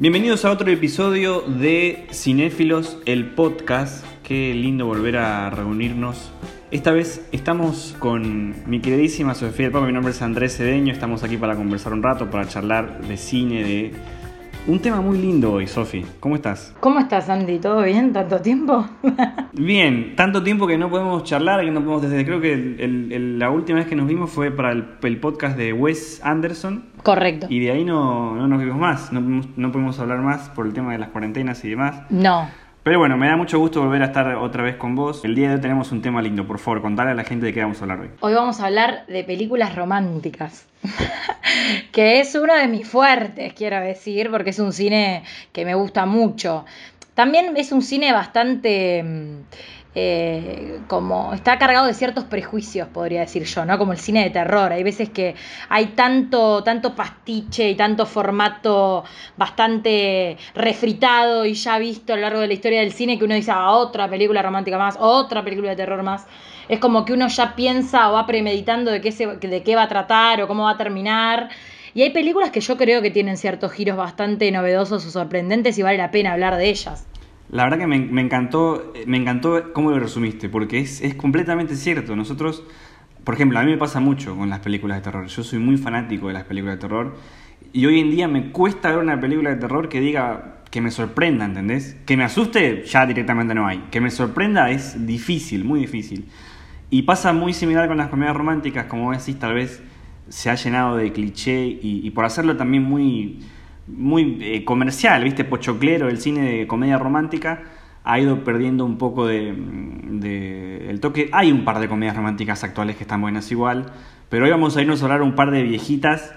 Bienvenidos a otro episodio de Cinéfilos, el podcast. Qué lindo volver a reunirnos. Esta vez estamos con mi queridísima Sofía del Papa, mi nombre es Andrés Cedeño, estamos aquí para conversar un rato, para charlar de cine, de un tema muy lindo hoy, Sofi. ¿Cómo estás? ¿Cómo estás, Andy? ¿Todo bien? ¿Tanto tiempo? bien, tanto tiempo que no podemos charlar, que no podemos desde creo que la última vez que nos vimos fue para el, podcast de Wes Anderson. Correcto. Y de ahí no, no nos vimos más, no, no pudimos hablar más por el tema de las cuarentenas y demás. No. Pero bueno, me da mucho gusto volver a estar otra vez con vos. El día de hoy tenemos un tema lindo, por favor, contale a la gente de qué vamos a hablar hoy. Hoy vamos a hablar de películas románticas, que es uno de mis fuertes, quiero decir, porque es un cine que me gusta mucho. También es un cine bastante... Eh, como está cargado de ciertos prejuicios, podría decir yo, ¿no? Como el cine de terror. Hay veces que hay tanto, tanto pastiche y tanto formato bastante refritado y ya visto a lo largo de la historia del cine que uno dice, ah, otra película romántica más, otra película de terror más. Es como que uno ya piensa o va premeditando de qué, se, de qué va a tratar o cómo va a terminar. Y hay películas que yo creo que tienen ciertos giros bastante novedosos o sorprendentes y vale la pena hablar de ellas. La verdad que me, encantó, me encantó cómo lo resumiste, porque es, es, completamente cierto. Nosotros, por ejemplo, a mí me pasa mucho con las películas de terror. Yo soy muy fanático de las películas de terror. Y hoy en día me cuesta ver una película de terror que diga que me sorprenda, ¿entendés? Que me asuste, ya directamente no hay. Que me sorprenda es difícil, muy difícil. Y pasa muy similar con las comedias románticas, como decís, tal vez se ha llenado de cliché y por hacerlo también muy muy eh, comercial, ¿viste? Pochoclero, el cine de comedia romántica ha ido perdiendo un poco de, el toque. Hay un par de comedias románticas actuales que están buenas igual, pero hoy vamos a irnos a hablar un par de viejitas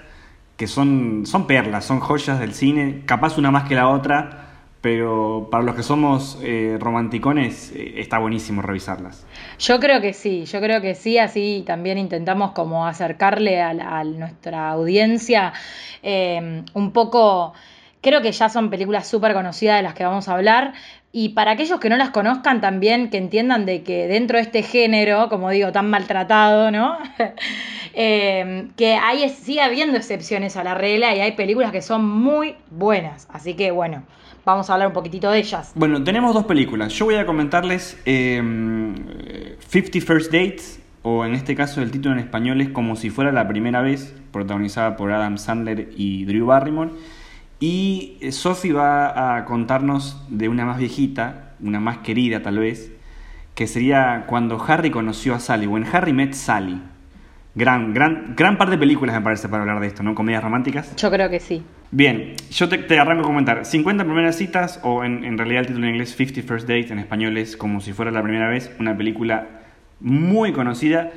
que son, son perlas, son joyas del cine, capaz una más que la otra, pero para los que somos eh, romanticones eh, está buenísimo revisarlas. Yo creo que sí, yo creo que sí, así también intentamos como acercarle a, nuestra audiencia eh, un poco, creo que ya son películas súper conocidas de las que vamos a hablar, y para aquellos que no las conozcan también, que entiendan de que dentro de este género, como digo, tan maltratado, ¿no? que hay, sigue habiendo excepciones a la regla y hay películas que son muy buenas. Así que bueno, vamos a hablar un poquitito de ellas. Bueno, tenemos dos películas. Yo voy a comentarles eh, 50 First Dates, o en este caso el título en español es Como si fuera la primera vez, protagonizada por Adam Sandler y Drew Barrymore. Y eh, Sophie va a contarnos de una más viejita, una más querida tal vez, que sería cuando Harry conoció a Sally, o en Harry Met Sally. Gran, gran, gran par de películas me parece para hablar de esto, ¿no? Comedias románticas. Yo creo que sí. Bien, yo te, arranco a comentar. 50 primeras citas, o en, en, realidad el título en inglés 50 First Dates, en español es como si fuera la primera vez, una película muy conocida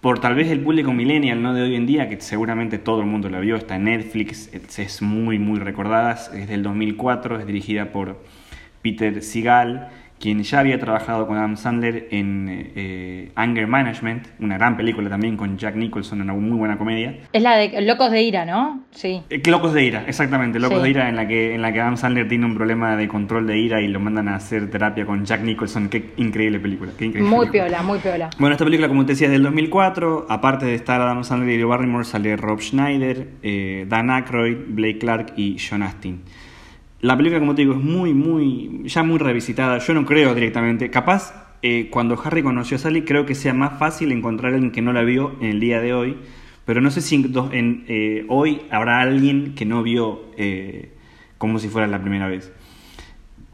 por tal vez el público millennial, no de hoy en día, que seguramente todo el mundo la vio, está en Netflix, es muy, muy recordada, es del 2004, es dirigida por Peter Seagal quien ya había trabajado con Adam Sandler en eh, Anger Management, una gran película también con Jack Nicholson, una muy buena comedia. Es la de Locos de Ira, ¿no? Sí. Eh, Locos de Ira, exactamente, Locos de Ira, en la, que, en la que Adam Sandler tiene un problema de control de ira y lo mandan a hacer terapia con Jack Nicholson. Qué increíble película. Qué increíble muy piola, muy piola. Bueno, esta película, como te decía, es del 2004. Aparte de estar Adam Sandler y Drew Barrymore, sale Rob Schneider, eh, Dan Aykroyd, Blake Clark y John Astin. La película, como te digo, es muy, muy, ya muy revisitada. Yo no creo directamente. Capaz, eh, cuando Harry conoció a Sally, creo que sea más fácil encontrar a alguien que no la vio en el día de hoy. Pero no sé si en, eh, hoy habrá alguien que no vio eh, como si fuera la primera vez.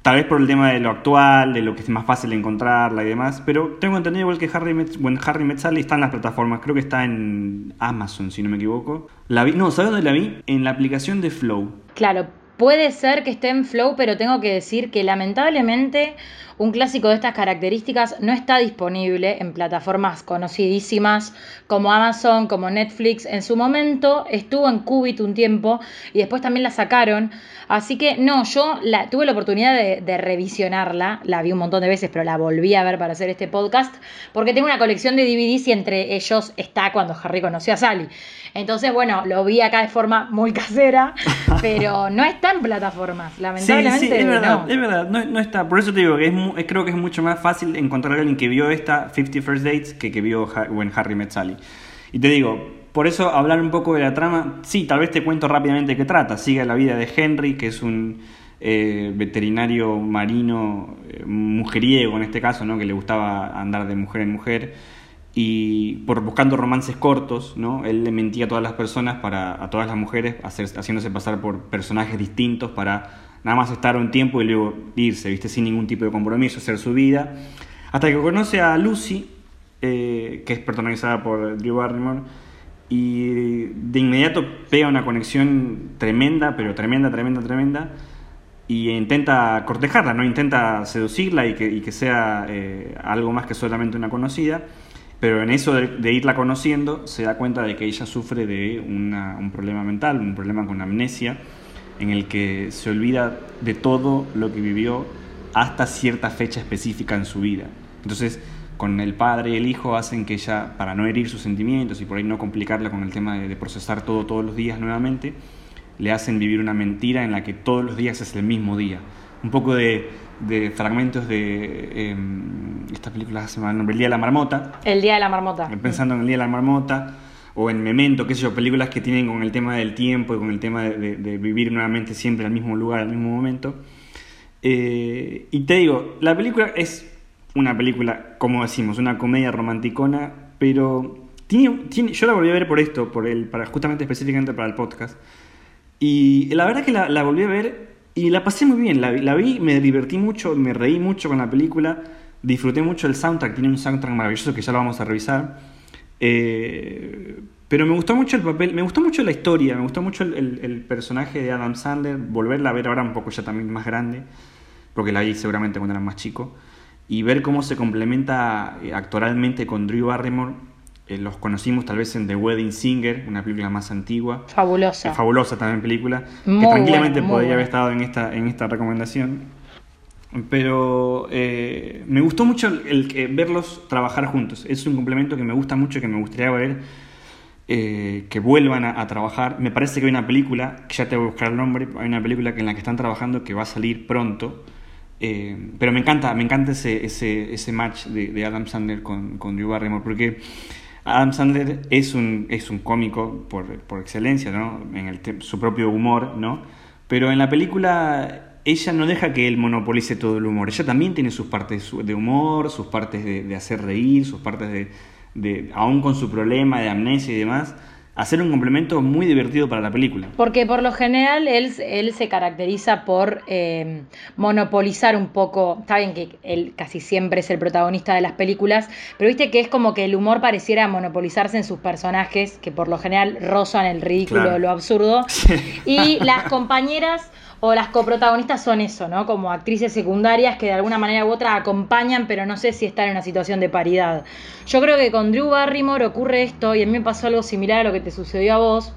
Tal vez por el tema de lo actual, de lo que es más fácil encontrarla y demás. Pero tengo entendido igual que Harry Met, bueno, Harry Met Sally está en las plataformas. Creo que está en Amazon, si no me equivoco. No, ¿sabes dónde la vi? En la aplicación de Flow. Claro, Puede ser que esté en Flow, pero tengo que decir que lamentablemente un clásico de estas características no está disponible en plataformas conocidísimas como Amazon, como Netflix. En su momento estuvo en Qubit un tiempo y después también la sacaron. Así que no, yo la, tuve la oportunidad de, revisionarla, la vi un montón de veces, pero la volví a ver para hacer este podcast, porque tengo una colección de DVDs y entre ellos está cuando Harry conoció a Sally. Entonces, bueno, lo vi acá de forma muy casera, pero no está en plataformas, lamentablemente. Sí, sí, es verdad, es verdad, no, está. Por eso te digo que es, creo que es mucho más fácil encontrar a alguien que vio esta 50 First Dates que que vio When Harry Met Sally. Y te digo, por eso hablar un poco de la trama, sí, tal vez te cuento rápidamente qué trata. Sigue la vida de Henry, que es un eh, veterinario marino, eh, mujeriego en este caso, ¿no? que le gustaba andar de mujer en mujer y por buscando romances cortos, ¿no? Él le mentía a todas las personas, para, a todas las mujeres, hacer, haciéndose pasar por personajes distintos para nada más estar un tiempo y luego irse, ¿viste? Sin ningún tipo de compromiso, hacer su vida. Hasta que conoce a Lucy, eh, que es protagonizada por Drew Barrymore, y de inmediato pega una conexión tremenda, pero tremenda, tremenda, tremenda, y intenta cortejarla, ¿no? Intenta seducirla y que, y que sea eh, algo más que solamente una conocida. Pero en eso de, irla conociendo se da cuenta de que ella sufre de un problema mental, un problema con amnesia, en el que se olvida de todo lo que vivió hasta cierta fecha específica en su vida. Entonces, con el padre y el hijo hacen que ella, para no herir sus sentimientos y por ahí no complicarla con el tema de, de procesar todo todos los días nuevamente, le hacen vivir una mentira en la que todos los días es el mismo día. Un poco de de fragmentos de eh, esta película se llama El Día de la Marmota. El Día de la Marmota. Pensando en El Día de la Marmota o en Memento, qué sé yo, películas que tienen con el tema del tiempo y con el tema de, vivir nuevamente siempre al mismo lugar, al mismo momento. Eh, y te digo, la película es una película, como decimos, una comedia romanticona, pero tiene, tiene, yo la volví a ver por esto, por el, para, justamente específicamente para el podcast. Y la verdad que la, la volví a ver y la pasé muy bien, la, la, vi, me divertí mucho, me reí mucho con la película, disfruté mucho el soundtrack, tiene un soundtrack maravilloso que ya lo vamos a revisar. Eh, pero me gustó mucho el papel, me gustó mucho la historia, me gustó mucho el, el, personaje de Adam Sandler, volverla a ver ahora un poco ya también más grande, porque la vi seguramente cuando era más chico, y ver cómo se complementa eh, actoralmente con Drew Barrymore eh, los conocimos tal vez en The Wedding Singer, una película más antigua. Fabulosa. fabulosa también película, que tranquilamente podría haber estado en esta, en esta recomendación. Pero eh, me gustó mucho el, verlos trabajar juntos. Es un complemento que me gusta mucho, que me gustaría ver eh, que vuelvan a, trabajar. Me parece que hay una película, que ya te voy a buscar el nombre, hay una película en la que están trabajando que va a salir pronto. pero me encanta, me encanta ese, ese, ese match de, Adam Sandler con, con Drew Barrymore, porque Adam Sandler es un, es un cómico por, por excelencia, ¿no? En el su propio humor, ¿no? Pero en la película ella no deja que él monopolice todo el humor. Ella también tiene sus partes de humor, sus partes de, de hacer reír, sus partes de, de, aún con su problema de amnesia y demás, hacer un complemento muy divertido para la película. Porque por lo general él, él se caracteriza por eh, monopolizar un poco, está bien que él casi siempre es el protagonista de las películas, pero viste que es como que el humor pareciera monopolizarse en sus personajes, que por lo general rozan el ridículo, lo absurdo, y las compañeras o las coprotagonistas son eso, ¿no? Como actrices secundarias que de alguna manera u otra acompañan, pero no sé si están en una situación de paridad. Yo creo que con Drew Barrymore ocurre esto y a mí me pasó algo similar a lo que te sucedió a vos.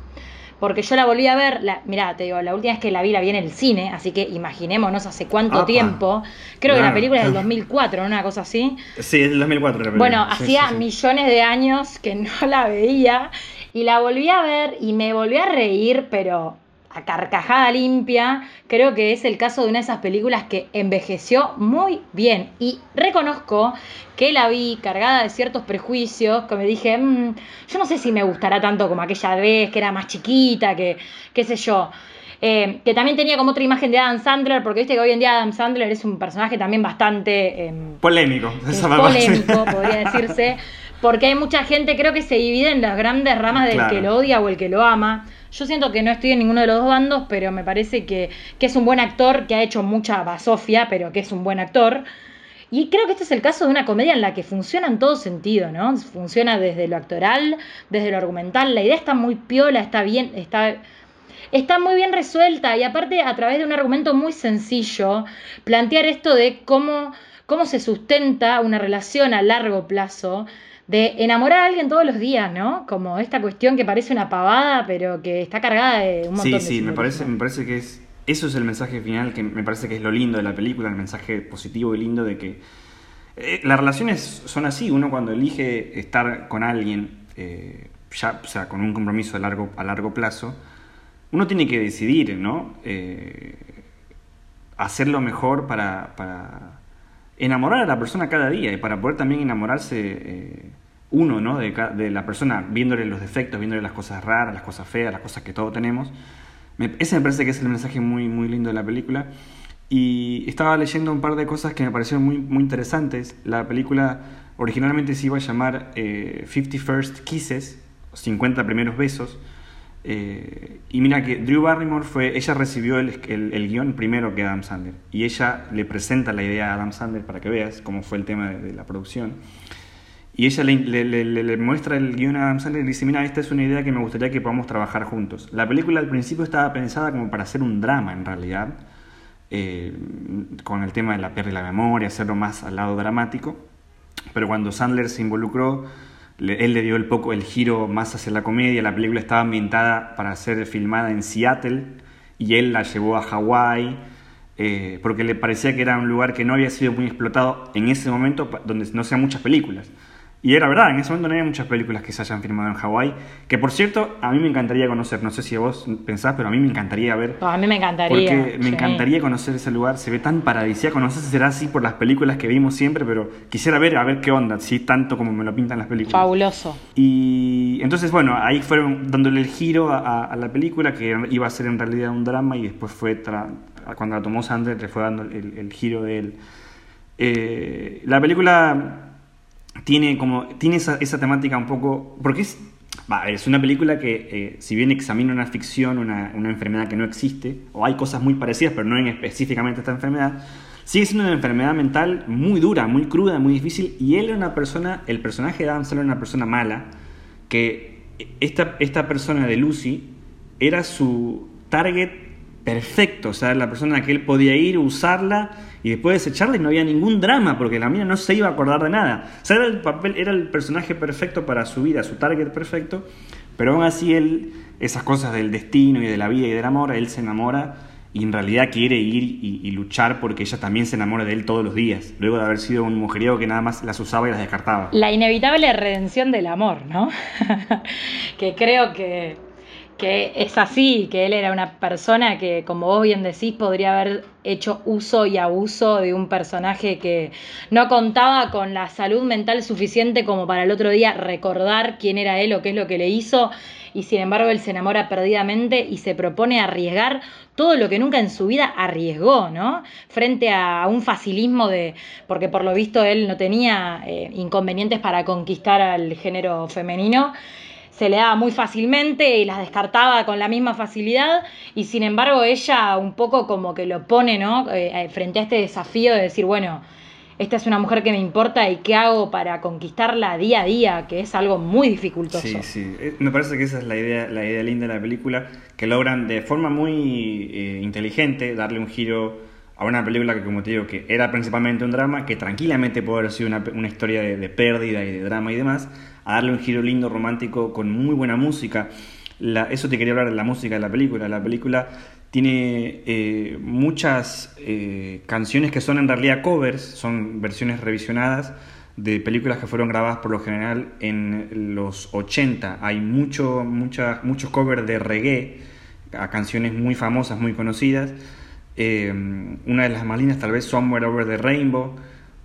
Porque yo la volví a ver, la, mirá, te digo, la última vez que la vi la vi en el cine, así que imaginémonos hace cuánto tiempo. Creo que la película es del 2004, ¿no? Una cosa así. Sí, es del 2004 la película. Bueno, hacía millones de años que no la veía y la volví a ver y me volví a reír, pero carcajada limpia, creo que es el caso de una de esas películas que envejeció muy bien. Y reconozco que la vi cargada de ciertos prejuicios, que me dije, mm, yo no sé si me gustará tanto como aquella vez, que era más chiquita, que qué sé yo. Eh, que también tenía como otra imagen de Adam Sandler, porque viste que hoy en día Adam Sandler es un personaje también bastante... Em, polémico, polémico, podría decirse, porque hay mucha gente, creo que se divide en las grandes ramas del que lo odia o el que lo ama. Yo siento que no estoy en ninguno de los dos bandos, pero me parece que, es un buen actor, que ha hecho mucha basofia, pero que es un buen actor. Y creo que este es el caso de una comedia en la que funciona en todo sentido, ¿no? Funciona desde lo actoral, desde lo argumental. La idea está muy piola, está bien, está, está muy bien resuelta. Y aparte, a través de un argumento muy sencillo, plantear esto de cómo, cómo se sustenta una relación a largo plazo de enamorar a alguien todos los días, ¿no? Como esta cuestión que parece una pavada, pero que está cargada de un montón sí, de Sí, sí, me parece, me parece que es. Eso es el mensaje final que me parece que es lo lindo de la película, el mensaje positivo y lindo de que. Eh, las relaciones son así, uno cuando elige estar con alguien, eh, ya, o sea, con un compromiso a largo, a largo plazo, uno tiene que decidir, ¿no? Eh, hacer lo mejor para, para enamorar a la persona cada día y para poder también enamorarse uno, ¿no? De, la persona, viéndole los defectos, viéndole las cosas raras, las cosas feas, las cosas que todos tenemos. ese me parece que es el mensaje muy, muy lindo de la película. Y estaba leyendo un par de cosas que me parecieron muy, muy interesantes. La película originalmente se iba a llamar 50 eh, First Kisses, 50 primeros besos. Eh, y mira que Drew Barrymore fue, ella recibió el, el, guion primero que Adam Sandler. Y ella le presenta la idea a Adam Sandler para que veas cómo fue el tema de, de la producción. Y ella le, le, le, muestra el guion a Adam Sandler y le dice, mira, esta es una idea que me gustaría que podamos trabajar juntos. La película al principio estaba pensada como para hacer un drama en realidad, eh, con el tema de la pérdida de la memoria, hacerlo más al lado dramático. Pero cuando Sandler se involucró, él le dio el poco el giro más hacia la comedia. La película estaba ambientada para ser filmada en Seattle y él la llevó a Hawái. Eh, porque le parecía que era un lugar que no había sido muy explotado en ese momento, donde no sean muchas películas. Y era verdad, en ese momento no había muchas películas que se hayan filmado en Hawái, que por cierto, a mí me encantaría conocer, no sé si vos pensás, pero a mí me encantaría ver. a mí me encantaría. Porque me encantaría conocer ese lugar, se ve tan paradisíaco, no sé si será así por las películas que vimos siempre, pero quisiera ver a ver qué onda, si tanto como me lo pintan las películas. Fabuloso. Y entonces, bueno, ahí fueron dándole el giro a, la película, que iba a ser en realidad un drama, y después fue, cuando la tomó Sanders, le fue dando el, giro de él. Eh, la película tiene como tiene esa, esa temática un poco porque es es una película que eh, si bien examina una ficción una, una, enfermedad que no existe o hay cosas muy parecidas pero no en específicamente esta enfermedad sigue siendo una enfermedad mental muy dura muy cruda muy difícil y él era una persona el personaje de Adam era una persona mala que esta, esta persona de Lucy era su target perfecto o sea la persona a la que él podía ir usarla y después de y no había ningún drama porque la mina no se iba a acordar de nada. O sea, era el papel, era el personaje perfecto para su vida, su target perfecto, pero aún así él, esas cosas del destino y de la vida y del amor, él se enamora y en realidad quiere ir y, luchar porque ella también se enamora de él todos los días, luego de haber sido un mujeriego que nada más las usaba y las descartaba. La inevitable redención del amor, ¿no? que creo que que es así, que él era una persona que, como vos bien decís, podría haber hecho uso y abuso de un personaje que no contaba con la salud mental suficiente como para el otro día recordar quién era él o qué es lo que le hizo, y sin embargo él se enamora perdidamente y se propone arriesgar todo lo que nunca en su vida arriesgó, ¿no? Frente a un facilismo de, porque por lo visto él no tenía eh, inconvenientes para conquistar al género femenino se le daba muy fácilmente y las descartaba con la misma facilidad y sin embargo ella un poco como que lo pone, ¿no? Eh, eh, frente a este desafío de decir, bueno, esta es una mujer que me importa y qué hago para conquistarla día a día, que es algo muy dificultoso. Sí, sí, eh, me parece que esa es la idea, la idea linda de la película, que logran de forma muy inteligente darle un giro a una película que, como te digo, que era principalmente un drama, que tranquilamente puede haber sido una, una historia de pérdida y de drama y demás, a darle un giro lindo, romántico, con muy buena música. eso te quería hablar de la música de la película. La película tiene eh, muchas eh, canciones que son en realidad covers, son versiones revisionadas de películas que fueron grabadas por lo general en los 80. Hay mucho, muchos covers de reggae a canciones muy famosas, muy conocidas. Eh, una de las más lindas tal vez Somewhere Over the Rainbow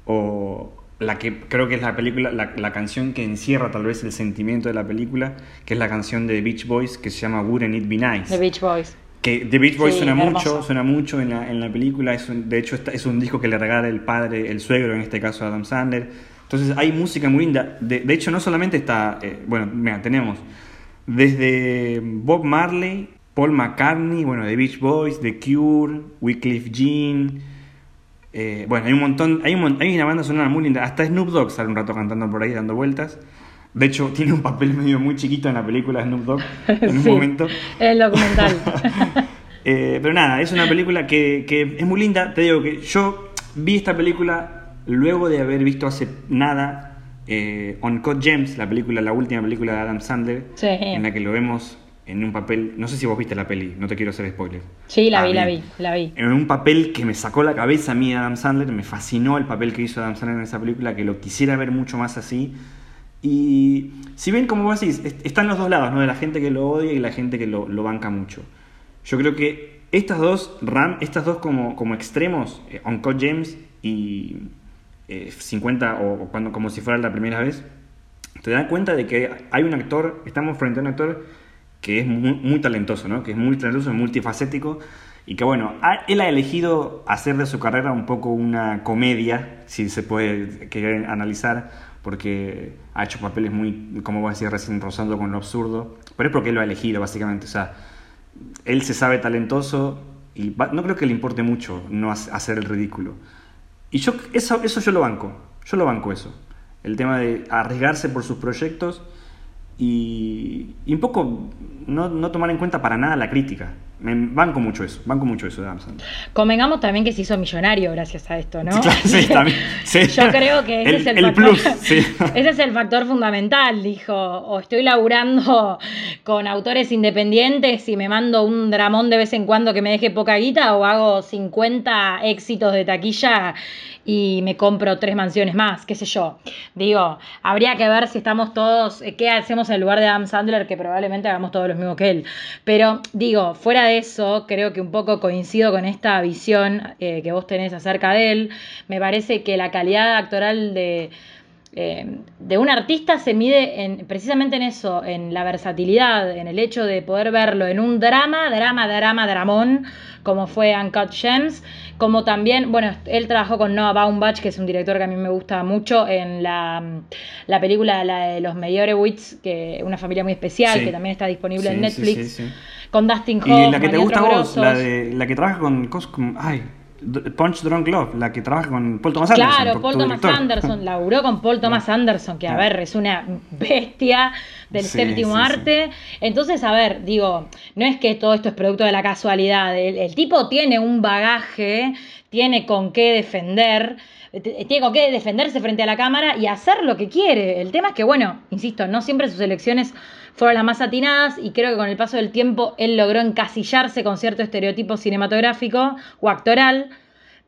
o la que creo que es la película, la, canción que encierra tal vez el sentimiento de la película, que es la canción de Beach Boys que se llama Wouldn't It Be Nice. The Beach Boys. Que The Beach Boys suena mucho, suena mucho en la, en la película, es de hecho es un disco que le regala el padre, el suegro en este caso Adam Sandler. Entonces hay música muy linda. De, de hecho no solamente está, eh, bueno, mira, tenemos desde Bob Marley, Paul McCartney, bueno, The Beach Boys, The Cure, Wycliffe Jean, eh, bueno, hay un montón, hay, un, hay una banda sonora muy linda. Hasta Snoop Dogg sale un rato cantando por ahí, dando vueltas. De hecho, tiene un papel medio muy chiquito en la película Snoop Dogg en un momento. El documental. Eh, pero nada, es una película que, que, es muy linda. Te digo que yo vi esta película luego de haber visto hace nada eh, On Cut Gems, la película, la última película de Adam Sandler, en la que lo vemos en un papel, no sé si vos viste la peli, no te quiero hacer spoiler. Sí, la ah, vi, la vi, la vi. En un papel que me sacó la cabeza a mí Adam Sandler, me fascinó el papel que hizo Adam Sandler en esa película, que lo quisiera ver mucho más así. Y si bien, como vos decís, están los dos lados, ¿no? De la gente que lo odia y la gente que lo, banca mucho. Yo creo que estas dos, ram, estas dos como, como extremos, eh, Uncut James y 50 eh, o cuando, como si fuera la primera vez, te das cuenta de que hay un actor, estamos frente a un actor que es muy, muy talentoso, ¿no? Que es muy talentoso, multifacético y que bueno, él ha elegido hacer de su carrera un poco una comedia, si se puede querer analizar, porque ha hecho papeles muy, como voy a decir recién, rozando con lo absurdo, pero es porque él lo ha elegido básicamente, o sea, él se sabe talentoso y no creo que le importe mucho no hacer el ridículo. Y yo, eso, eso yo lo banco, yo lo banco eso, el tema de arriesgarse por sus proyectos y, un poco no, no tomar en cuenta para nada la crítica. Me banco mucho eso, banco mucho eso de Adam Convengamos también que se hizo millonario gracias a esto, ¿no? Sí, también. Yo creo que ese es el, factor, ese es el factor fundamental, dijo, o estoy laburando con autores independientes y me mando un dramón de vez en cuando que me deje poca guita o hago 50 éxitos de taquilla y me compro tres mansiones más, qué sé yo. Digo, habría que ver si estamos todos, eh, qué hacemos en lugar de Adam Sandler, que probablemente hagamos todos lo mismo que él. Pero digo, fuera de eso, creo que un poco coincido con esta visión eh, que vos tenés acerca de él. Me parece que la calidad actoral de eh, de un artista se mide en, precisamente en eso, en la versatilidad, en el hecho de poder verlo en un drama, drama, drama, dramón, como fue Uncut Gems, como también, bueno, él trabajó con Noah Baumbach, que es un director que a mí me gusta mucho, en la, la película la de los Meyerowitz, que una familia muy especial, que también está disponible en Netflix, con Dustin Hoffman. Y la que te gusta a vos, la, de, la que trabaja con, con ay, Punch Drunk Love, la que trabaja con Paul Thomas Anderson. Claro, Paul Thomas Anderson, laburó con Paul Thomas Anderson, que a ver, es una bestia del séptimo arte. Entonces, a ver, digo, no es que todo esto es producto de la casualidad. El, tipo tiene un bagaje, tiene con qué defender tiene con qué defenderse frente a la cámara y hacer lo que quiere. El tema es que, bueno, insisto, no siempre sus elecciones fueron las más atinadas y creo que con el paso del tiempo él logró encasillarse con cierto estereotipo cinematográfico o actoral.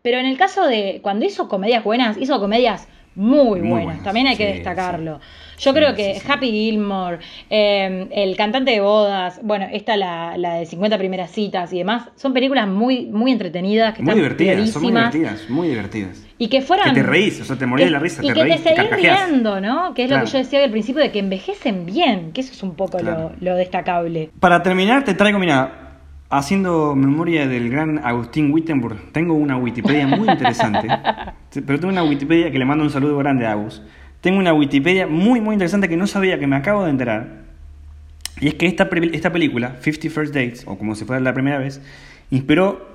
Pero en el caso de cuando hizo comedias buenas, hizo comedias muy, buenas. También hay que destacarlo. Yo creo que Happy Gilmore, em, El cantante de bodas, bueno, esta la, la de 50 primeras citas y demás, son películas muy, muy entretenidas. Que muy divertidas, son muy divertidas, muy divertidas. Y que fueran... Que te reís, o sea, te morís de la risa, y te que te seguís riendo, ¿no? Que es lo que yo decía al principio, de que envejecen bien, que eso es un poco lo, lo destacable. Para terminar, te traigo, mira, Haciendo memoria del gran Agustín Wittenberg, tengo una Wikipedia muy interesante, pero tengo una Wikipedia que le mando un saludo grande a Agus. Tengo una Wikipedia muy, muy interesante que no sabía, que me acabo de enterar. Y es que esta, esta película, 50 First Dates, o como si fuera la primera vez, inspiró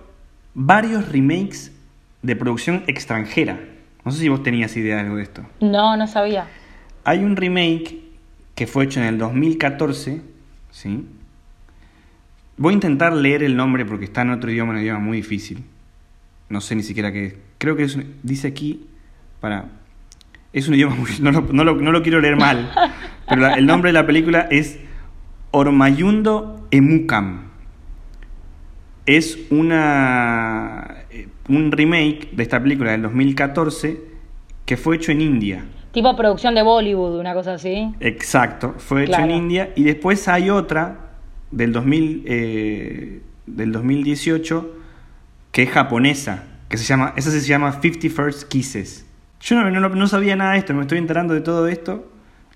varios remakes de producción extranjera. No sé si vos tenías idea de algo de esto. No, no sabía. Hay un remake que fue hecho en el 2014, ¿sí? Voy a intentar leer el nombre porque está en otro idioma, un idioma muy difícil. No sé ni siquiera qué es. Creo que dice aquí, para... Es un idioma muy... No lo, no lo, quiero leer mal, pero el nombre de la película es Ormayundo Emukam. Es una, eh, un remake de esta película del 2014 que fue hecho en India. Tipo producción de Bollywood, una cosa así. Exacto, fue hecho en India. Y después hay otra del, 2000, eh, del 2018 que es japonesa, que se llama, esa se llama 50 First Kisses. Yo no, no, sabía nada de esto, me estoy enterando de todo esto.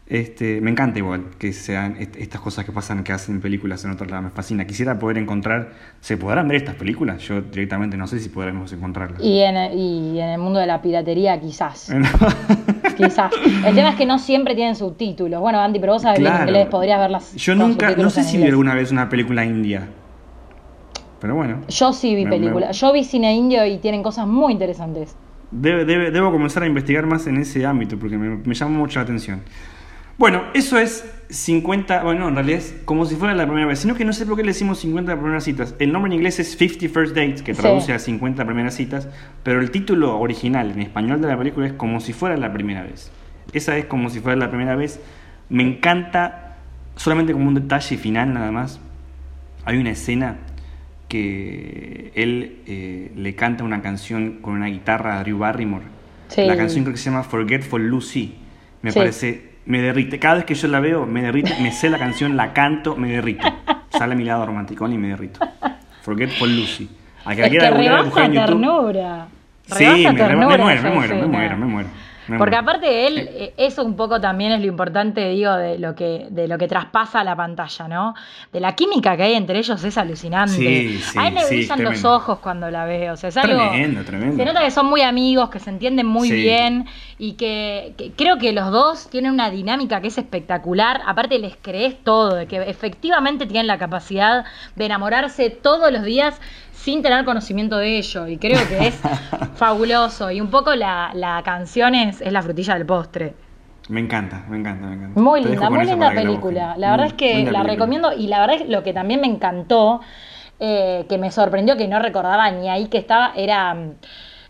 Este, me encanta igual que sean estas cosas que pasan, que hacen películas en otro lado, me fascina. Quisiera poder encontrar, ¿se podrán ver estas películas? Yo directamente no sé si podremos encontrarlas. Y en, y en el mundo de la piratería quizás. quizás. El tema es que no siempre tienen subtítulos. Bueno, Andy, pero vos sabés bien inglés, podrías verlas. Yo nunca, no sé si vi alguna vez una película india. Pero bueno. Yo sí vi películas. Yo vi cine indio y tienen cosas muy interesantes. Debo comenzar a investigar más en ese ámbito porque me, me llama mucho la atención. Bueno, eso es 50, bueno, en realidad es como si fuera la primera vez, sino que no sé por qué le decimos 50 primeras citas. El nombre en inglés es 50 First Dates, que traduce a 50 primeras citas, pero el título original en español de la película es como si fuera la primera vez. Esa es como si fuera la primera vez. Me encanta, solamente como un detalle final nada más, hay una escena que él eh, le canta una canción con una guitarra a Drew Barrymore. La canción creo que se llama Forgetful Lucy. Me parece me derrite. Cada vez que yo la veo, me derrite, me sé la canción, la canto, me derrito. Sale a mi lado romántico y me derrito. Forget for Lucy. A que la quiera buscar en YouTube. Ternura. Sí, me, me, muero, me muero, me muero, me muero. Porque aparte él, eh, eso un poco también es lo importante, digo, de lo que, de lo que traspasa la pantalla, ¿no? De la química que hay entre ellos es alucinante. Sí, sí, a él le brillan los ojos cuando la veo. O sea, es algo. Tremendo, tremendo. Se nota que son muy amigos, que se entienden muy bien y que, que creo que los dos tienen una dinámica que es espectacular. Aparte, les crees todo, de que efectivamente tienen la capacidad de enamorarse todos los días sin tener conocimiento de ello. Y creo que es fabuloso. Y un poco la, la canción es, es la frutilla del postre. Me encanta, me encanta, me encanta. Muy Te linda, muy linda la película. La verdad es que la película. recomiendo y la verdad es lo que también me encantó, eh, que me sorprendió, que no recordaba ni ahí que estaba, era, mm,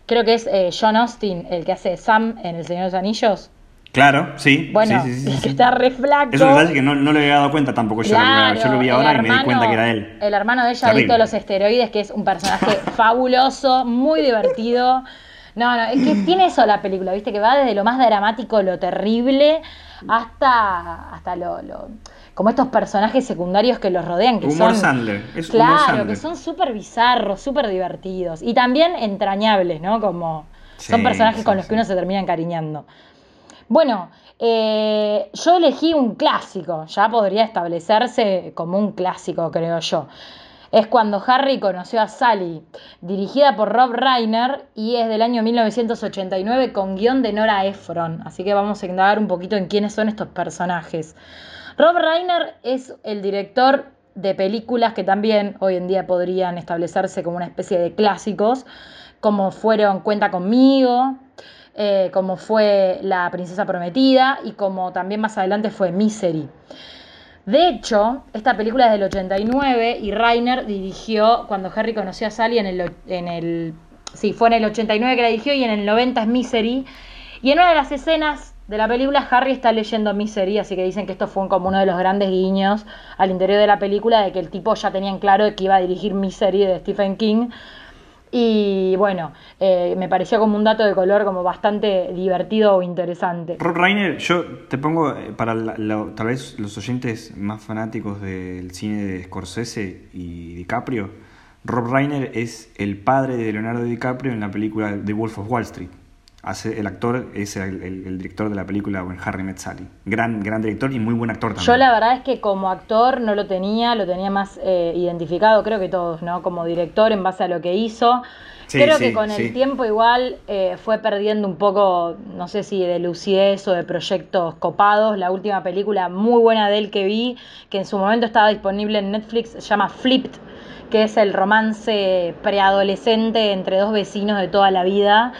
creo que es eh, John Austin, el que hace Sam en El Señor de los Anillos. Claro, sí. Bueno, sí, sí, sí, sí, que está re flaco. Es un detalle que no, no le había dado cuenta tampoco yo. lo vi ahora y me di cuenta que era él. El hermano de ella, adicto a los esteroides, que es un personaje fabuloso, muy divertido. No, no, es que tiene eso la película, viste, que va desde lo más dramático, lo terrible, hasta, hasta lo, lo- como estos personajes secundarios que los rodean, que Humor son. Sandler, es humor claro, Sandler. que son súper bizarros, súper divertidos. Y también entrañables, ¿no? Como son personajes sí, con los que uno se termina encariñando. Bueno, eh, yo elegí un clásico, ya podría establecerse como un clásico, creo yo. Es cuando Harry conoció a Sally, dirigida por Rob Reiner y es del año 1989 con guion de Nora Ephron. Así que vamos a indagar un poquito en quiénes son estos personajes. Rob Reiner es el director de películas que también hoy en día podrían establecerse como una especie de clásicos, como fueron Cuenta conmigo, eh, como fue La Princesa Prometida y como también más adelante fue Misery. De hecho, esta película es del 89 y Rainer dirigió cuando Harry conoció a Sally en el, en el... Sí, fue en el 89 que la dirigió y en el 90 es Misery. Y en una de las escenas de la película Harry está leyendo Misery, así que dicen que esto fue como uno de los grandes guiños al interior de la película de que el tipo ya tenía en claro que iba a dirigir Misery de Stephen King. Y bueno, eh, me pareció como un dato de color como bastante divertido o interesante. Rob Reiner, yo te pongo eh, para la- tal vez los oyentes más fanáticos del cine de Scorsese y DiCaprio. Rob Reiner es el padre de Leonardo DiCaprio en la película The Wolf of Wall Street. Hace, el actor es el, el- el director de la película When Harry Met Sally. Gran, gran director y muy buen actor también. Yo la verdad es que como actor no lo tenía, lo tenía más eh, identificado, creo que todos, ¿no? Como director en base a lo que hizo. Sí, creo sí, que con sí. el tiempo igual eh, fue perdiendo un poco, no sé si de lucidez o de proyectos copados. La última película muy buena de él que vi, que en su momento estaba disponible en Netflix, se llama Flipped, que es el romance preadolescente entre dos vecinos de toda la vida.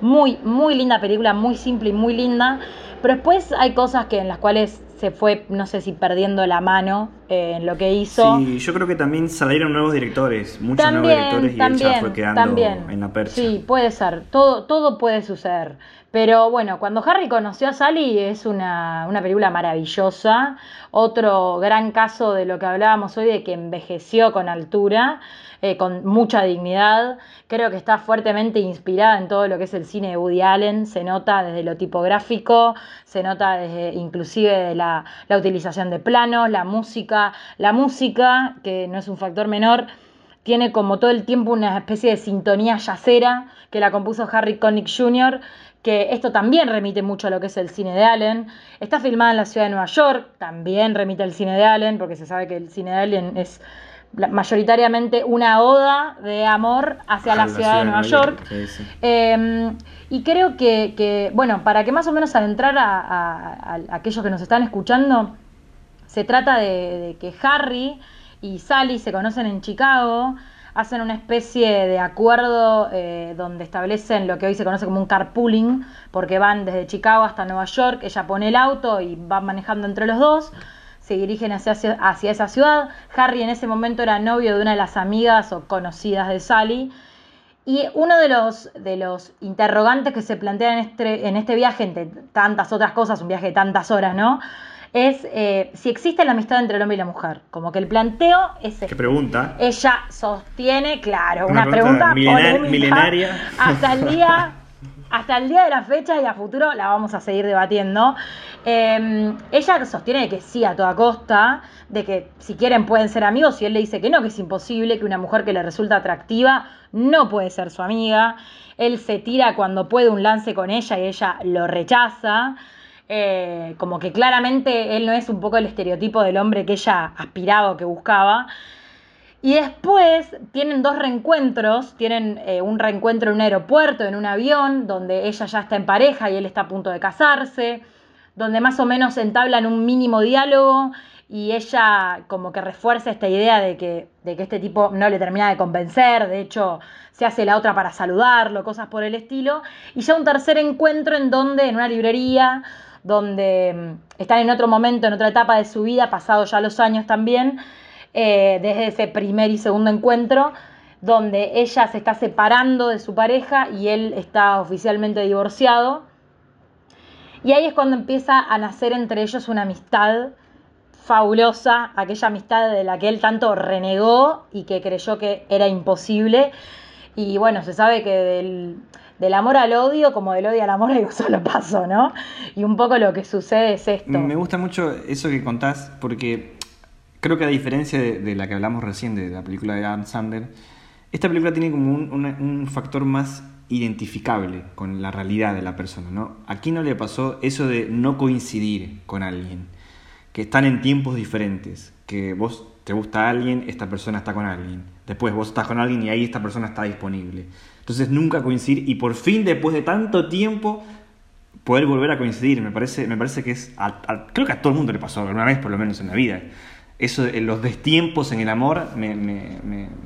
Muy, muy linda película, muy simple y muy linda. Pero después hay cosas que en las cuales se fue, no sé si perdiendo la mano en lo que hizo. Sí, yo creo que también salieron nuevos directores, muchos nuevos directores y él ya fue quedando también. en la percha. Sí, puede ser, todo, todo puede suceder. Pero bueno, cuando Harry conoció a Sally es una, una película maravillosa, otro gran caso de lo que hablábamos hoy, de que envejeció con altura, eh, con mucha dignidad. Creo que está fuertemente inspirada en todo lo que es el cine de Woody Allen, se nota desde lo tipográfico, se nota desde inclusive de la, la utilización de planos, la música, la música, que no es un factor menor, tiene como todo el tiempo una especie de sintonía yacera que la compuso Harry Connick Jr., que esto también remite mucho a lo que es el cine de Allen. Está filmada en la ciudad de Nueva York, también remite al cine de Allen, porque se sabe que el cine de Allen es mayoritariamente una oda de amor hacia la, ciudad, de Nueva York. Sí, sí. Eh, y creo que, que, bueno, para que más o menos adentrar a, a- a aquellos que nos están escuchando, se trata de, que Harry y Sally se conocen en Chicago, hacen una especie de acuerdo eh, donde establecen lo que hoy se conoce como un carpooling, porque van desde Chicago hasta Nueva York, ella pone el auto y van manejando entre los dos, se dirigen hacia, hacia, hacia esa ciudad. Harry en ese momento era novio de una de las amigas o conocidas de Sally. Y uno de los, de los interrogantes que se plantean en este, en este viaje, entre tantas otras cosas, un viaje de tantas horas, ¿no? Es eh, si existe la amistad entre el hombre y la mujer. Como que el planteo es ¿Qué este. pregunta? Ella sostiene, claro, Una una, pregunta pregunta, milenar- polémica milenaria. hasta el día hasta el día de la fecha y a futuro la vamos a seguir debatiendo. Em, ella sostiene que sí a toda costa, de que si quieren pueden ser amigos y él le dice que no, que es imposible, que una mujer que le resulta atractiva no puede ser su amiga. Él se tira cuando puede un lance con ella y ella lo rechaza. Eh, como que claramente él no es un poco el estereotipo del hombre que ella aspiraba o que buscaba. Y después tienen dos reencuentros, tienen eh, un reencuentro en un aeropuerto, en un avión, donde ella ya está en pareja y él está a punto de casarse, donde más o menos entablan un mínimo diálogo y ella como que refuerza esta idea de que, de que este tipo no le termina de convencer, de hecho se hace la otra para saludarlo, cosas por el estilo, y ya un tercer encuentro en donde, en una librería, donde mm, están en otro momento, en otra etapa de su vida, pasados ya los años también, eh, desde ese primer y segundo encuentro, donde ella se está separando de su pareja y él está oficialmente divorciado. Y ahí es cuando empieza a nacer entre ellos una amistad fabulosa, aquella amistad de la que él tanto renegó y que creyó que era imposible. Y bueno, se sabe que del, amor al odio, como del odio al amor, hay un solo paso, ¿no? Y un poco lo que sucede es esto. Me gusta mucho eso que contás, porque creo que a diferencia de, la que hablamos recién, de la película de Adam Sandler, esta película tiene como un, un, factor más identificable con la realidad de la persona, ¿no? Aquí no le pasó eso de no coincidir con alguien que están en tiempos diferentes, que vos te gusta a alguien, esta persona está con alguien. Después vos estás con alguien y ahí esta persona está disponible. Entonces nunca coincidir y por fin después de tanto tiempo poder volver a coincidir. Me parece, me parece que es, creo que a todo el mundo le pasó alguna vez por lo menos en la vida eso, los destiempos en el amor, me,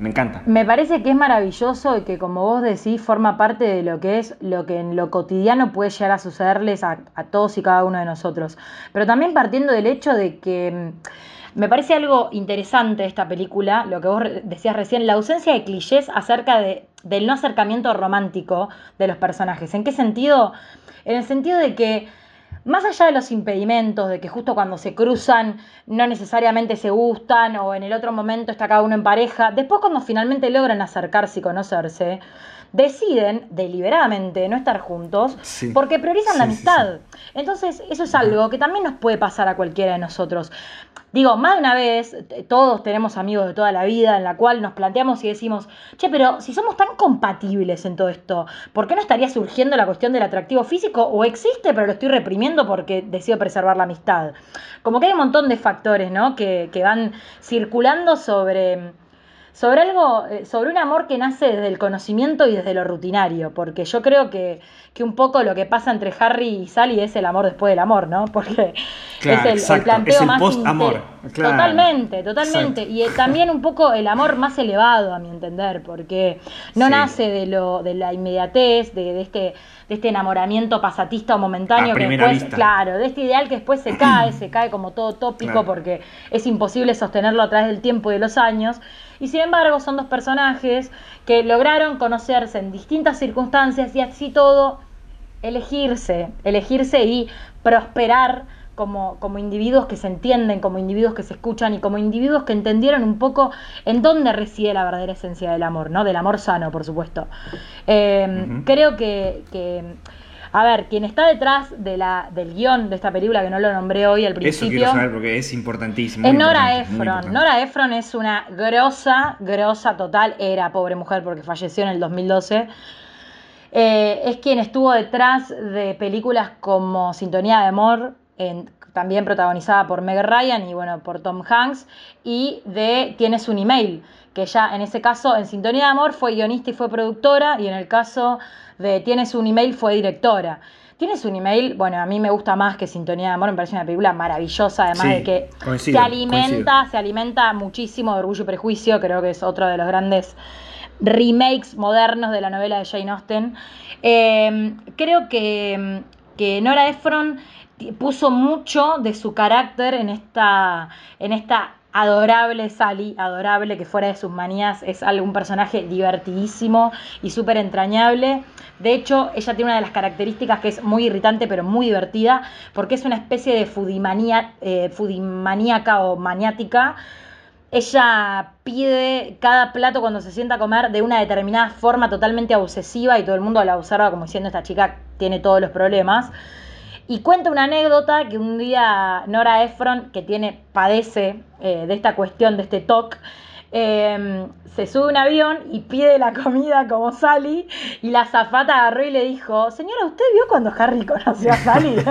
encanta. Me parece que es maravilloso y que como vos decís, forma parte de lo que es lo que en lo cotidiano puede llegar a sucederles a, todos y cada uno de nosotros. Pero también partiendo del hecho de que mm, me parece algo interesante esta película, lo que vos decías recién, la ausencia de clichés acerca de, del no acercamiento romántico de los personajes. ¿En qué sentido? En el sentido de que más allá de los impedimentos, de que justo cuando se cruzan no necesariamente se gustan o en el otro momento está cada uno en pareja, después cuando finalmente logran acercarse y conocerse, deciden deliberadamente no estar juntos porque priorizan la amistad. Entonces, eso es algo que también nos puede pasar a cualquiera de nosotros. Digo, más de una vez, todos tenemos amigos de toda la vida en la cual nos planteamos y decimos, che, pero si somos tan compatibles en todo esto, ¿por qué no estaría surgiendo la cuestión del atractivo físico? ¿O existe, pero lo estoy reprimiendo porque decido preservar la amistad? Como que hay un montón de factores, ¿no? Que, que van circulando sobre sobre algo, eh, sobre un amor que nace desde el conocimiento y desde lo rutinario, porque yo creo que, que un poco lo que pasa entre Harry y Sally es el amor después del amor, ¿no? Porque es el, planteo más amor. Totalmente, totalmente. Y eh, también un poco el amor más elevado, a mi entender, porque no nace de lo, de la inmediatez, de, este de este enamoramiento pasatista o momentáneo que después, claro, de este ideal que después se cae, se cae como todo tópico porque es imposible sostenerlo a través del tiempo y de los años. Y sin embargo son dos personajes que lograron conocerse en distintas circunstancias y así todo elegirse, elegirse y prosperar como, como, individuos que se entienden, como individuos que se escuchan y como individuos que entendieron un poco en dónde reside la verdadera esencia del amor, ¿no? Del amor sano, por supuesto. Em, creo que, que a ver, quien está detrás de la, del guion de esta película, que no lo nombré hoy al principio. Eso quiero saber porque es importantísimo. Es Nora Ephron. Nora Ephron es una grosa, grosa total. Era pobre mujer porque falleció en el 2012. Eh, es quien estuvo detrás de películas como Sintonía de Amor, también protagonizada por Meg Ryan y bueno, por Tom Hanks, y de Tienes un email, que ya en ese caso en Sintonía de Amor fue guionista y fue productora, y en el caso de Tienes un email fue directora. Tienes un email, bueno, a mí me gusta más que Sintonía de Amor, me parece una película maravillosa, además de que se alimenta, se alimenta muchísimo de Orgullo y Prejuicio, creo que es otro de los grandes remakes modernos de la novela de Jane Austen. Eh, creo que, que Nora Ephron puso mucho de su carácter en esta, en esta adorable Sally, adorable que fuera de sus manías es algún personaje divertidísimo y súper entrañable. De hecho, ella tiene una de las características que es muy irritante pero muy divertida porque es una especie de fudimanía, eh, fudimaníaca o maniática ella pide cada plato cuando se sienta a comer de una determinada forma totalmente obsesiva y todo el mundo la observa como diciendo esta chica tiene todos los problemas. Y cuenta una anécdota que un día Nora Ephron, que tiene, padece eh, de esta cuestión, de este TOC, eh, se sube un avión y pide la comida como Sally y la zafata agarró y le dijo, señora, ¿usted vio cuando Harry conoció a Sally?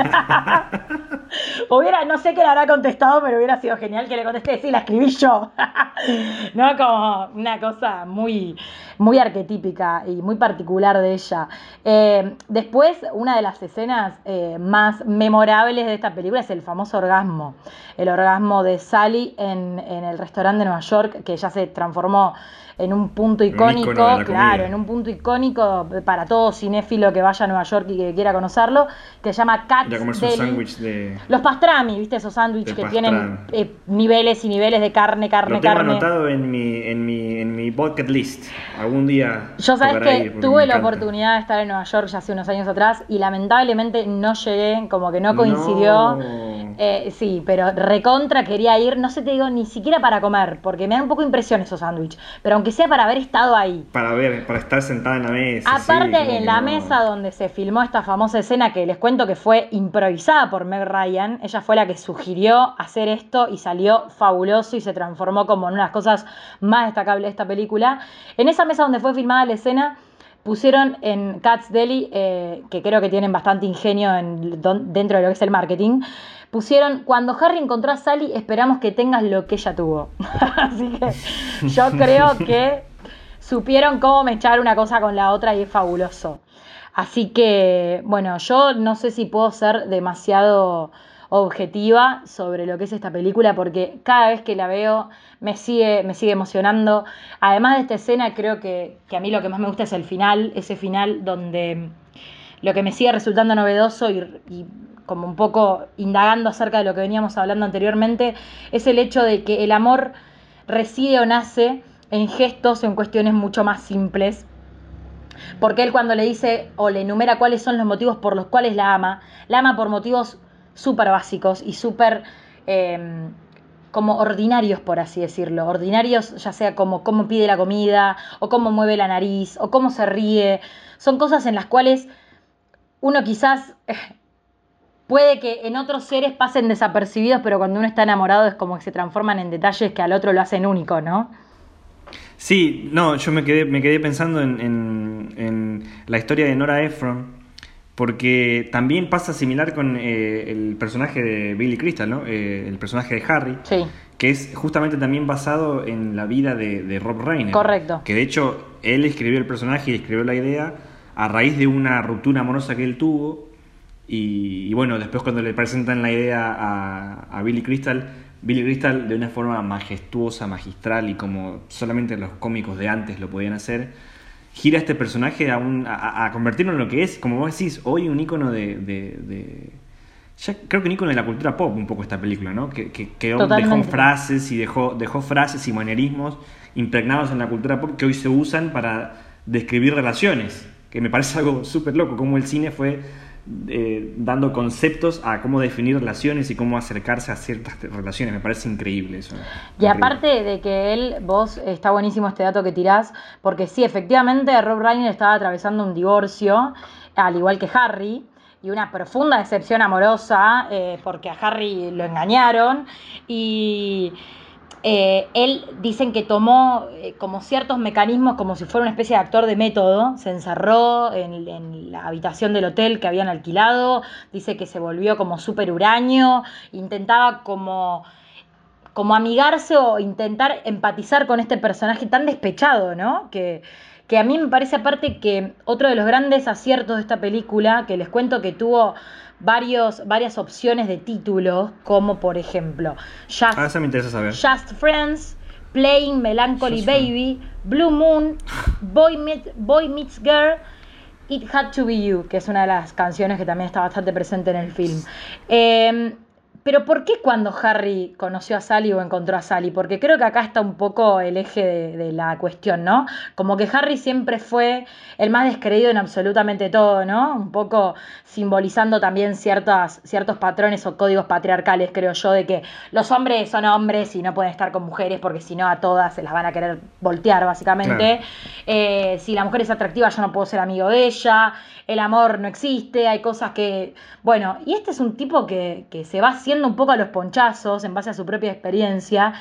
hubiera, no sé qué le habrá contestado, pero hubiera sido genial que le contesté, sí, la escribí yo. no, como una cosa muy, muy arquetípica y muy particular de ella. Eh, después, una de las escenas eh, más memorables de esta película es el famoso orgasmo. El orgasmo de Sally en, en el restaurante de Nueva York, que ya se transformó en un punto icónico, claro, en un punto icónico para todo cinéfilo que vaya a Nueva York y que quiera conocerlo, que se llama Cat de... Los pastrami, ¿viste? Esos sándwiches que tienen eh, niveles y niveles de carne, carne, Lo tengo carne. anotado en mi, en, mi, en mi bucket list. Algún día... Yo sabes que tuve la oportunidad de estar en Nueva York ya hace unos años atrás y lamentablemente no llegué, como que no coincidió. Eh, sí, pero recontra quería ir, no sé te digo, ni siquiera para comer, porque me da un poco impresión esos sándwiches, pero aunque sea para haber estado ahí. Para ver, para estar sentada en la mesa. Aparte, en la mesa donde se filmó esta famosa escena que les cuento que fue improvisada por Meg Ryan, ella fue la que sugirió hacer esto y salió fabuloso y se transformó como en una de las cosas más destacables de esta película. En esa mesa donde fue filmada la escena, pusieron en Cats Deli, eh, que creo que tienen bastante ingenio en, dentro de lo que es el marketing, pusieron, cuando Harry encontró a Sally, esperamos que tengas lo que ella tuvo. Así que yo creo que supieron cómo mechar una cosa con la otra y es fabuloso. Así que, bueno, yo no sé si puedo ser demasiado objetiva sobre lo que es esta película porque cada vez que la veo me sigue, me sigue emocionando. Además de esta escena, creo que, a mí lo que más me gusta es el final, ese final donde lo que me sigue resultando novedoso y, como un poco indagando acerca de lo que veníamos hablando anteriormente, es el hecho de que el amor reside o nace en gestos en cuestiones mucho más simples. Porque él cuando le dice o le enumera cuáles son los motivos por los cuales la ama, la ama por motivos súper básicos y súper em, como ordinarios, por así decirlo. Ordinarios, ya sea como cómo pide la comida, o cómo mueve la nariz, o cómo se ríe. Son cosas en las cuales uno quizás puede que en otros seres pasen desapercibidos, pero cuando uno está enamorado es como que se transforman en detalles que al otro lo hacen único, ¿no? Sí, no, yo me quedé, me quedé pensando en, en la historia de Nora Ephron, porque también pasa similar con eh, el personaje de Billy Crystal, ¿no? Eh, el personaje de Harry. Sí. Que es justamente también basado en la vida de, Rob Reiner. Correcto. Que de hecho él escribió el personaje y escribió la idea a raíz de una ruptura amorosa que él tuvo. Y, bueno, después cuando le presentan la idea a, a Billy Crystal, Billy Crystal de una forma majestuosa, magistral y como solamente los cómicos de antes lo podían hacer gira este personaje a, a, convertirlo en lo que es, como vos decís, hoy un ícono de, ya creo que un ícono de la cultura pop un poco esta película, ¿no? Que, dejó frases y dejó, dejó frases y manerismos impregnados en la cultura pop que hoy se usan para describir relaciones, que me parece algo súper loco, como el cine fue eh, dando conceptos a cómo definir relaciones y cómo acercarse a ciertas relaciones. Me parece increíble eso. Y aparte de que él, vos, está buenísimo este dato que tirás, porque sí, efectivamente Rob Reiner estaba atravesando un divorcio, al igual que Harry, y una profunda decepción amorosa, eh, porque a Harry lo engañaron, y eh, él dicen que tomó eh, como ciertos mecanismos como si fuera una especie de actor de método, se encerró en, la habitación del hotel que habían alquilado, dice que se volvió como súper huraño, intentaba como, como amigarse o intentar empatizar con este personaje tan despechado, ¿no? Que, que a mí me parece aparte que otro de los grandes aciertos de esta película, que les cuento que tuvo varios, varias opciones de títulos, como por ejemplo Just, ah, me interesa saber. Just Friends, Playing Melancholy Baby, Blue Moon, Boy, Boy Meets Girl, It Had to Be You, que es una de las canciones que también está bastante presente en el film. Em, pero ¿por qué cuando Harry conoció a Sally o encontró a Sally? Porque creo que acá está un poco el eje de, la cuestión, ¿no? Como que Harry siempre fue el más descreído en absolutamente todo, ¿no? Un poco simbolizando también ciertas, ciertos patrones o códigos patriarcales, creo yo, de que los hombres son hombres y no pueden estar con mujeres porque si no a todas se las van a querer voltear, básicamente. Eh, si la mujer es atractiva, yo no puedo ser amigo de ella. El amor no existe, hay cosas que. Bueno, y este es un tipo que, que se va haciendo un poco a los ponchazos en base a su propia experiencia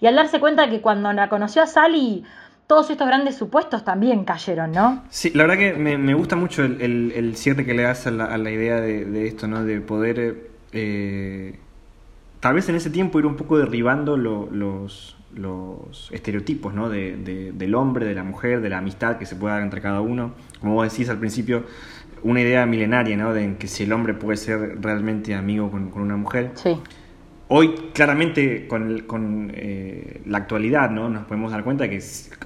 y al darse cuenta que cuando la conoció a Sally todos estos grandes supuestos también cayeron, ¿no? Sí, la verdad que me, gusta mucho el, cierre que le das a la, idea de, esto, ¿no? De poder, eh, tal vez en ese tiempo ir un poco derribando los, los estereotipos, ¿no? De, del hombre, de la mujer, de la amistad que se puede dar entre cada uno. Como vos decís al principio, una idea milenaria, ¿no? De que si el hombre puede ser realmente amigo con, una mujer. Sí. Hoy, claramente, con, con eh, la actualidad, ¿no? Nos podemos dar cuenta que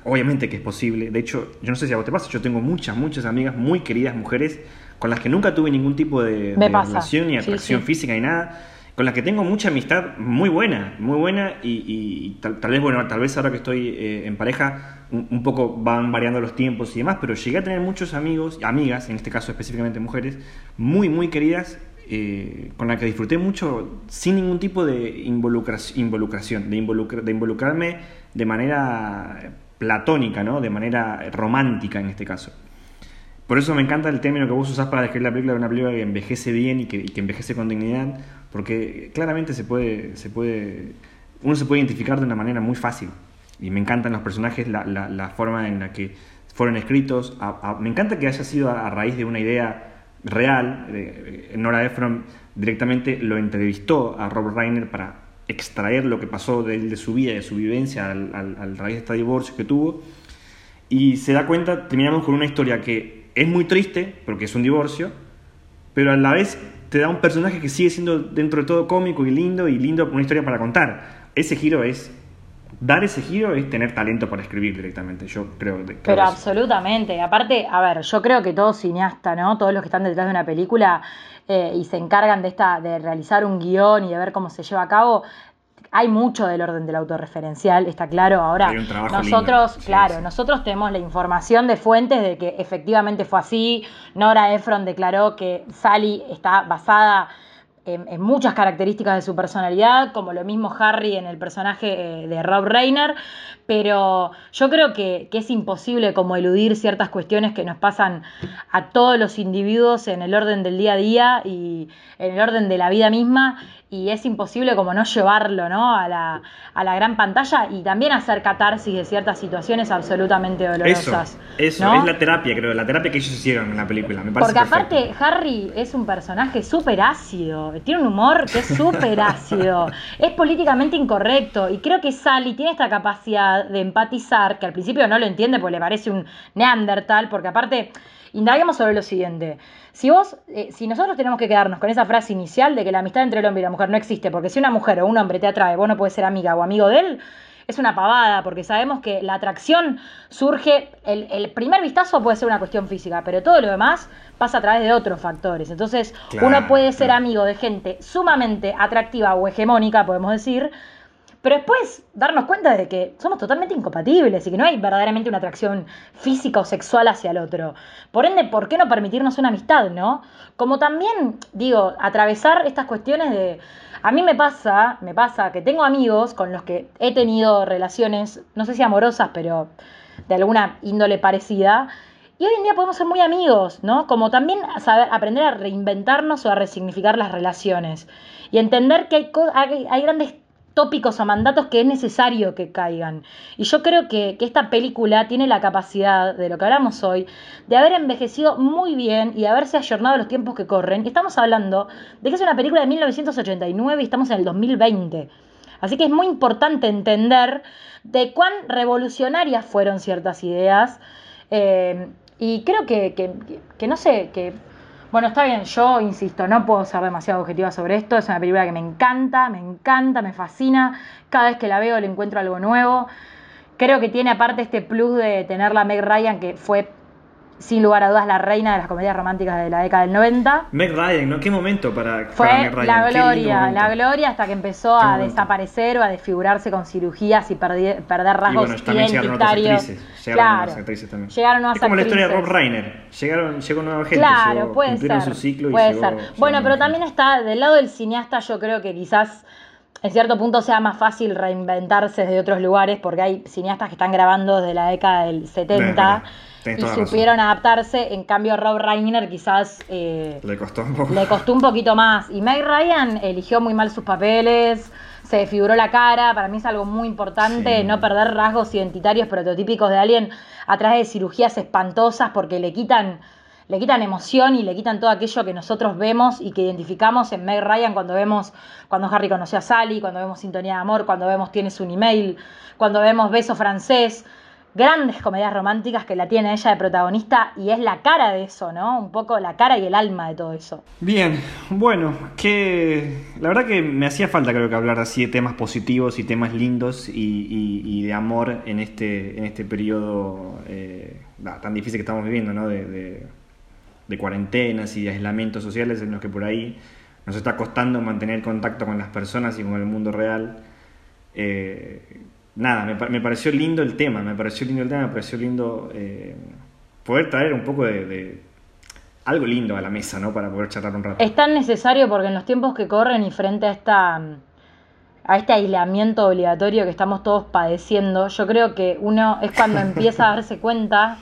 obviamente que es posible. De hecho, yo no sé si a vos te pasa, yo tengo muchas, muchas amigas muy queridas mujeres con las que nunca tuve ningún tipo de, relación ni atracción física ni nada con las que tengo mucha amistad muy buena, muy buena y, tal, vez, bueno, tal vez ahora que estoy eh, en pareja un, poco van variando los tiempos y demás, pero llegué a tener muchos amigos, amigas, en este caso específicamente mujeres, muy, muy queridas, eh, con las que disfruté mucho sin ningún tipo de involucración, de, de involucrarme de manera platónica, ¿no? de manera romántica en este caso. Por eso me encanta el término que vos usás para describir la película de una película que envejece bien y que, y que envejece con dignidad, porque claramente se puede, se puede, uno se puede identificar de una manera muy fácil. Y me encantan los personajes, la, la, forma en la que fueron escritos. me encanta que haya sido a, raíz de una idea real. Nora Ephron directamente lo entrevistó a Robert Reiner para extraer lo que pasó de, de su vida, de su vivencia al, al, raíz de este divorcio que tuvo. Y se da cuenta, terminamos con una historia que es muy triste, porque es un divorcio, pero a la vez te da un personaje que sigue siendo dentro de todo cómico y lindo y lindo una historia para contar. Ese giro es dar ese giro es tener talento para escribir directamente, yo creo. Pero absolutamente, aparte, a ver, yo creo que todo cineasta, ¿no? Todos los que están detrás de una película eh, y se encargan de esta, de realizar un guion y de ver cómo se lleva a cabo, hay mucho del orden del autorreferencial, está claro. Ahora, nosotros, claro, nosotros tenemos la información de fuentes de que efectivamente fue así. Nora Ephron declaró que Sally está basada en, muchas características de su personalidad, como lo mismo Harry en el personaje eh, de Rob Reiner, pero yo creo que, es imposible como eludir ciertas cuestiones que nos pasan a todos los individuos en el orden del día a día y en el orden de la vida misma y es imposible como no llevarlo ¿no? A, la, a la gran pantalla y también hacer catarsis de ciertas situaciones absolutamente dolorosas. Eso, eso es la terapia, creo, la terapia que ellos hicieron en la película. Me parece Porque aparte Harry es un personaje súper ácido, tiene un humor que es súper ácido, es políticamente incorrecto y creo que Sally tiene esta capacidad de empatizar, que al principio no lo entiende porque le parece un neandertal, porque aparte indaguemos sobre lo siguiente. Si vos, eh, si nosotros tenemos que quedarnos con esa frase inicial de que la amistad entre el hombre y la mujer no existe, porque si una mujer o un hombre te atrae, vos no puedes ser amiga o amigo de él, es una pavada, porque sabemos que la atracción surge, el, primer vistazo puede ser una cuestión física, pero todo lo demás pasa a través de otros factores. Entonces, uno puede ser amigo de gente sumamente atractiva o hegemónica, podemos decir, pero después darnos cuenta de que somos totalmente incompatibles y que no hay verdaderamente una atracción física o sexual hacia el otro. Por ende, ¿por qué no permitirnos una amistad, no? Como también, digo, atravesar estas cuestiones de... A mí me pasa, me pasa que tengo amigos con los que he tenido relaciones, no sé si amorosas, pero de alguna índole parecida, y hoy en día podemos ser muy amigos, ¿no? Como también saber, aprender a reinventarnos o a resignificar las relaciones. Y entender que hay, hay, hay grandes tópicos o mandatos que es necesario que caigan. Y yo creo que, esta película tiene la capacidad, de lo que hablamos hoy, de haber envejecido muy bien y de haberse ayornado a los tiempos que corren. Y estamos hablando de que es una película de 1989 y estamos en el 2020. Así que es muy importante entender de cuán revolucionarias fueron ciertas ideas. Eh, y creo que, que, no sé, que bueno, está bien, yo insisto, no puedo ser demasiado objetiva sobre esto. Es una película que me encanta, me encanta, me fascina. Cada vez que la veo le encuentro algo nuevo. Creo que tiene aparte este plus de tener la Meg Ryan que fue sin lugar a dudas la reina de las comedias románticas de la década del 90. Meg Ryan, ¿no? ¿Qué momento para, Fue para Meg Ryan? la gloria, la gloria hasta que empezó a desaparecer o a desfigurarse con cirugías y perder Y rasgos bueno, también llegaron otras actrices. Llegaron Claro, nuevas actrices también. Llegaron nuevas es como la historia de Rob. Reiner. Llegaron, llegó nueva gente. Claro, llegó- puede ser. su ciclo y puede llegó- ser. Bueno, pero también está del lado del cineasta, yo creo que quizás en cierto punto sea más fácil reinventarse desde otros lugares porque hay cineastas que están grabando desde la década del 70 verdad, tenés y razón. supieron adaptarse. En cambio, Rob Reiner quizás eh, Le costó un poco. le costó un poquito más. Y Meg Ryan eligió muy mal sus papeles, se desfiguró la cara. Para mí es algo muy importante Sí. no perder rasgos identitarios prototípicos de alguien a través de cirugías espantosas porque le quitan, le quitan emoción y le quitan todo aquello que nosotros vemos y que identificamos en Meg Ryan cuando vemos cuando Harry conoció a Sally, cuando vemos Sintonía de Amor, cuando vemos Tienes un email, cuando vemos Beso francés. Grandes comedias románticas que la tiene ella de protagonista y es la cara de eso, ¿no? Un poco la cara y el alma de todo eso. Bien, bueno, que la verdad que me hacía falta creo que hablar así de temas positivos y temas lindos y, de amor en este, en este periodo eh, tan difícil que estamos viviendo, ¿no? De cuarentenas y de aislamientos sociales en los que por ahí nos está costando mantener contacto con las personas y con el mundo real. Eh, nada, me, me pareció lindo el tema, me pareció lindo el tema, me pareció lindo eh, poder traer un poco de, de algo lindo a la mesa, ¿no? Para poder charlar un rato. Es tan necesario porque en los tiempos que corren y frente a esta a este aislamiento obligatorio que estamos todos padeciendo, yo creo que uno es cuando empieza a darse cuenta,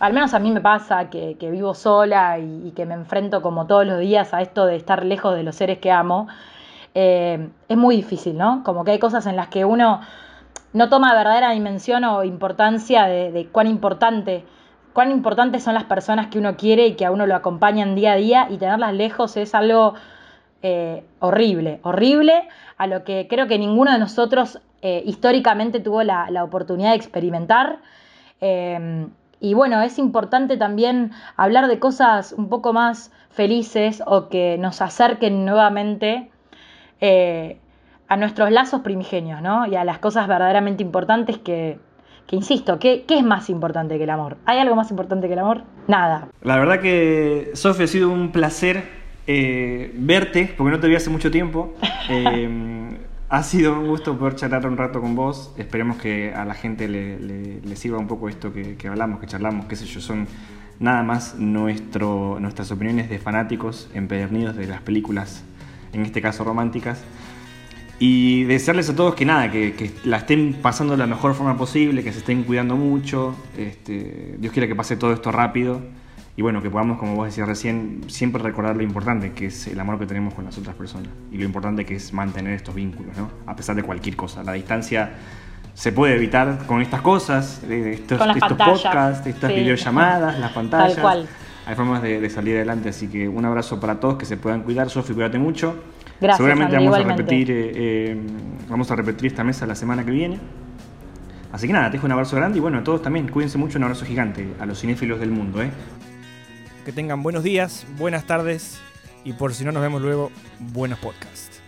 al menos a mí me pasa que, que vivo sola y, y que me enfrento como todos los días a esto de estar lejos de los seres que amo, eh, es muy difícil, ¿no? Como que hay cosas en las que uno no toma verdadera dimensión o importancia de, cuán importante, cuán importantes son las personas que uno quiere y que a uno lo acompañan día a día y tenerlas lejos es algo eh, horrible, horrible, a lo que creo que ninguno de nosotros eh, históricamente tuvo la, oportunidad de experimentar. Eh, y bueno, es importante también hablar de cosas un poco más felices o que nos acerquen nuevamente a nuestros lazos primigenios, ¿no? Y a las cosas verdaderamente importantes que, que insisto, ¿qué, ¿qué es más importante que el amor? ¿Hay algo más importante que el amor? Nada. La verdad que, Sofi, ha sido un placer eh, verte, porque no te vi hace mucho tiempo. Eh, ha sido un gusto poder charlar un rato con vos. Esperemos que a la gente le, le- le sirva un poco esto que, que hablamos, que charlamos, qué sé yo, son nada más nuestro, nuestras opiniones de fanáticos empedernidos de las películas, en este caso románticas. Y desearles a todos que nada, que, que la estén pasando de la mejor forma posible, que se estén cuidando mucho. Este, Dios quiera que pase todo esto rápido. Y bueno, que podamos, como vos decías recién, siempre recordar lo importante que es el amor que tenemos con las otras personas. Y lo importante que es mantener estos vínculos, ¿no? A pesar de cualquier cosa. La distancia se puede evitar con estas cosas, estos, Con estos podcasts, estas sí. videollamadas, las pantallas. Tal cual. Hay formas de, de salir adelante, así que un abrazo para todos, que se puedan cuidar. Sofi, cuídate mucho. Gracias, Seguramente Andy, vamos a repetir, eh, eh, vamos a repetir esta mesa la semana que viene. Así que nada, te dejo un abrazo grande y bueno, a todos también, cuídense mucho, un abrazo gigante a los cinéfilos del mundo, ¿eh? Que tengan buenos días, buenas tardes y por si no nos vemos luego, buenos podcasts.